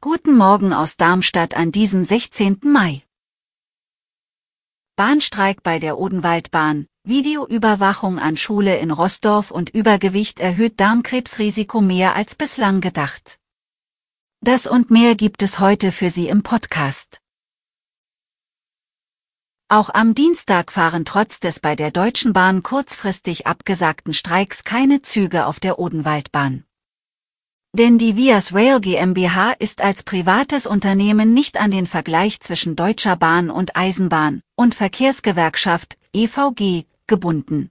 Guten Morgen aus Darmstadt an diesem 16. Mai. Bahnstreik bei der Odenwaldbahn, Videoüberwachung an Schule in Rossdorf und Übergewicht erhöht Darmkrebsrisiko mehr als bislang gedacht. Das und mehr gibt es heute für Sie im Podcast. Auch am Dienstag fahren trotz des bei der Deutschen Bahn kurzfristig abgesagten Streiks keine Züge auf der Odenwaldbahn. Denn die Vias Rail GmbH ist als privates Unternehmen nicht an den Vergleich zwischen Deutscher Bahn und Eisenbahn und Verkehrsgewerkschaft EVG gebunden.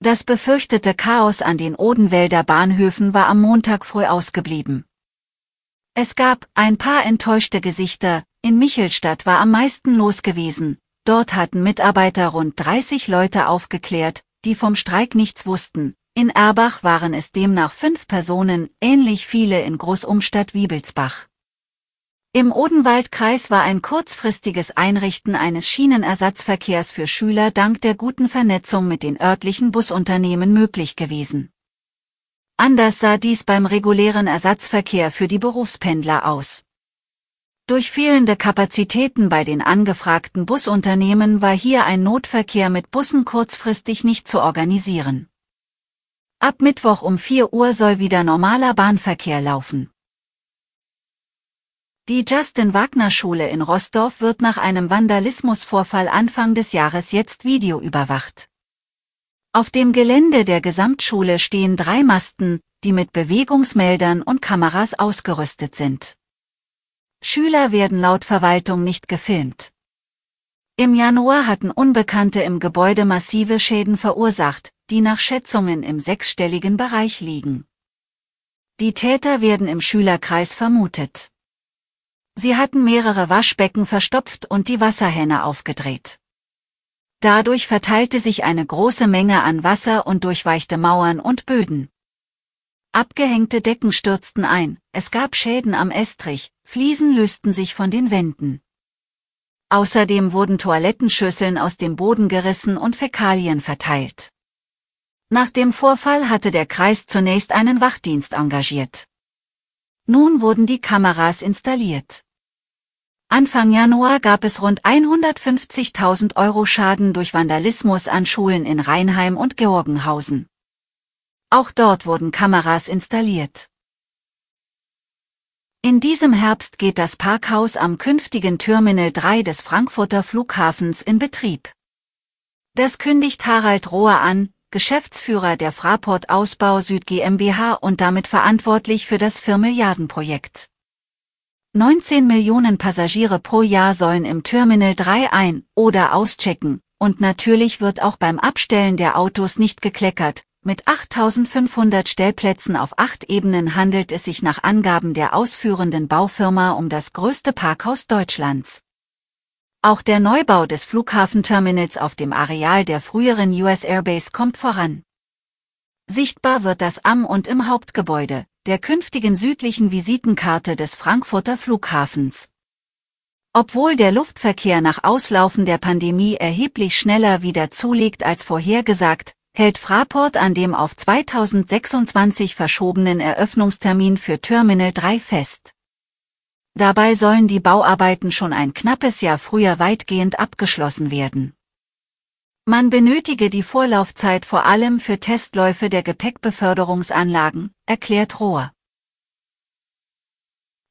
Das befürchtete Chaos an den Odenwälder Bahnhöfen war am Montag früh ausgeblieben. Es gab ein paar enttäuschte Gesichter, in Michelstadt war am meisten los gewesen, Dort hatten Mitarbeiter rund 30 Leute aufgeklärt, die vom Streik nichts wussten. In Erbach waren es demnach fünf Personen, ähnlich viele in Großumstadt-Wiebelsbach. Im Odenwaldkreis war ein kurzfristiges Einrichten eines Schienenersatzverkehrs für Schüler dank der guten Vernetzung mit den örtlichen Busunternehmen möglich gewesen. Anders sah dies beim regulären Ersatzverkehr für die Berufspendler aus. Durch fehlende Kapazitäten bei den angefragten Busunternehmen war hier ein Notverkehr mit Bussen kurzfristig nicht zu organisieren. Ab Mittwoch um 4 Uhr soll wieder normaler Bahnverkehr laufen. Die Justin Wagner Schule in Rossdorf wird nach einem Vandalismusvorfall Anfang des Jahres jetzt videoüberwacht. Auf dem Gelände der Gesamtschule stehen drei Masten, die mit Bewegungsmeldern und Kameras ausgerüstet sind. Schüler werden laut Verwaltung nicht gefilmt. Im Januar hatten Unbekannte im Gebäude massive Schäden verursacht, die nach Schätzungen im sechsstelligen Bereich liegen. Die Täter werden im Schülerkreis vermutet. Sie hatten mehrere Waschbecken verstopft und die Wasserhähne aufgedreht. Dadurch verteilte sich eine große Menge an Wasser und durchweichte Mauern und Böden. Abgehängte Decken stürzten ein, es gab Schäden am Estrich, Fliesen lösten sich von den Wänden. Außerdem wurden Toilettenschüsseln aus dem Boden gerissen und Fäkalien verteilt. Nach dem Vorfall hatte der Kreis zunächst einen Wachdienst engagiert. Nun wurden die Kameras installiert. Anfang Januar gab es rund 150.000 Euro Schaden durch Vandalismus an Schulen in Rheinheim und Georgenhausen. Auch dort wurden Kameras installiert. In diesem Herbst geht das Parkhaus am künftigen Terminal 3 des Frankfurter Flughafens in Betrieb. Das kündigt Harald Rohr an, Geschäftsführer der Fraport Ausbau Süd GmbH und damit verantwortlich für das 4 Milliarden Projekt. 19 Millionen Passagiere pro Jahr sollen im Terminal 3 ein- oder auschecken, und natürlich wird auch beim Abstellen der Autos nicht gekleckert, mit 8500 Stellplätzen auf acht Ebenen handelt es sich nach Angaben der ausführenden Baufirma um das größte Parkhaus Deutschlands. Auch der Neubau des Flughafenterminals auf dem Areal der früheren US Airbase kommt voran. Sichtbar wird das am und im Hauptgebäude, der künftigen südlichen Visitenkarte des Frankfurter Flughafens. Obwohl der Luftverkehr nach Auslaufen der Pandemie erheblich schneller wieder zulegt als vorhergesagt, hält Fraport an dem auf 2026 verschobenen Eröffnungstermin für Terminal 3 fest. Dabei sollen die Bauarbeiten schon ein knappes Jahr früher weitgehend abgeschlossen werden. Man benötige die Vorlaufzeit vor allem für Testläufe der Gepäckbeförderungsanlagen, erklärt Rohr.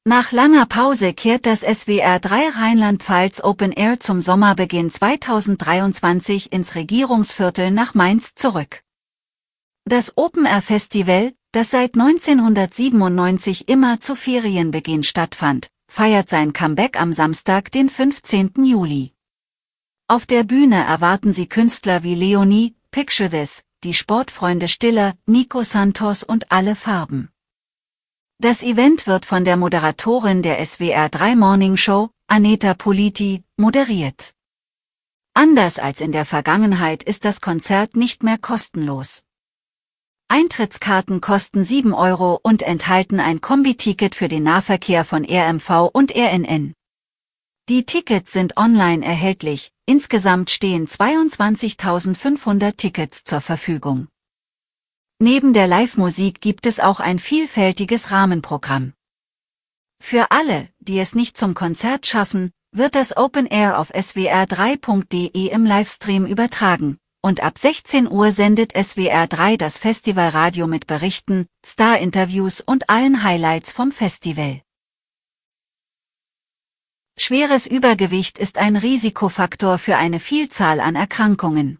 Nach langer Pause kehrt das SWR 3 Rheinland-Pfalz Open Air zum Sommerbeginn 2023 ins Regierungsviertel nach Mainz zurück. Das Open Air Festival, das seit 1997 immer zu Ferienbeginn stattfand, feiert sein Comeback am Samstag, den 15. Juli. Auf der Bühne erwarten sie Künstler wie Leonie, Picture This, die Sportfreunde Stiller, Nico Santos und alle Farben. Das Event wird von der Moderatorin der SWR 3 Morning Show, Aneta Politi, moderiert. Anders als in der Vergangenheit ist das Konzert nicht mehr kostenlos. Eintrittskarten kosten 7 Euro und enthalten ein Kombiticket für den Nahverkehr von RMV und RNN. Die Tickets sind online erhältlich, insgesamt stehen 22.500 Tickets zur Verfügung. Neben der Live-Musik gibt es auch ein vielfältiges Rahmenprogramm. Für alle, die es nicht zum Konzert schaffen, wird das Open Air auf swr3.de im Livestream übertragen, und ab 16 Uhr sendet SWR 3 das Festivalradio mit Berichten, Star-Interviews und allen Highlights vom Festival. Schweres Übergewicht ist ein Risikofaktor für eine Vielzahl an Erkrankungen.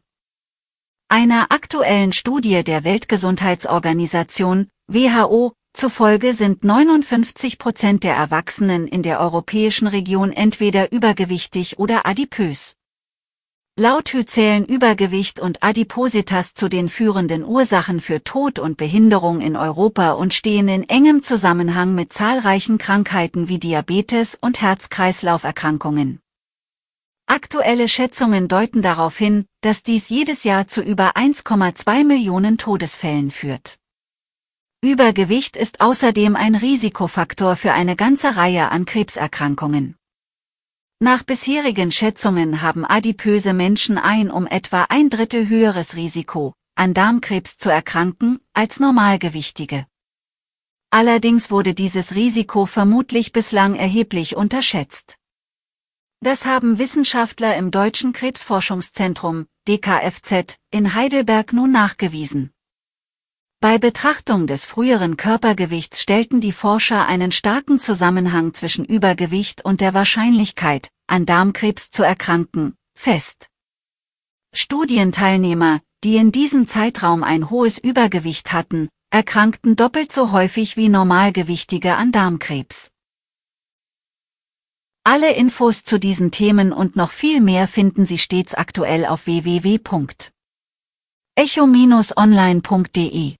Einer aktuellen Studie der Weltgesundheitsorganisation, WHO, zufolge sind 59 Prozent der Erwachsenen in der europäischen Region entweder übergewichtig oder adipös. Laut Hü zählen Übergewicht und Adipositas zu den führenden Ursachen für Tod und Behinderung in Europa und stehen in engem Zusammenhang mit zahlreichen Krankheiten wie Diabetes und Herz-Kreislauf-Erkrankungen. Aktuelle Schätzungen deuten darauf hin, dass dies jedes Jahr zu über 1,2 Millionen Todesfällen führt. Übergewicht ist außerdem ein Risikofaktor für eine ganze Reihe an Krebserkrankungen. Nach bisherigen Schätzungen haben adipöse Menschen ein um etwa ein Drittel höheres Risiko, an Darmkrebs zu erkranken, als Normalgewichtige. Allerdings wurde dieses Risiko vermutlich bislang erheblich unterschätzt. Das haben Wissenschaftler im Deutschen Krebsforschungszentrum, DKFZ, in Heidelberg nun nachgewiesen. Bei Betrachtung des früheren Körpergewichts stellten die Forscher einen starken Zusammenhang zwischen Übergewicht und der Wahrscheinlichkeit, an Darmkrebs zu erkranken, fest. Studienteilnehmer, die in diesem Zeitraum ein hohes Übergewicht hatten, erkrankten doppelt so häufig wie Normalgewichtige an Darmkrebs. Alle Infos zu diesen Themen und noch viel mehr finden Sie stets aktuell auf www.echo-online.de.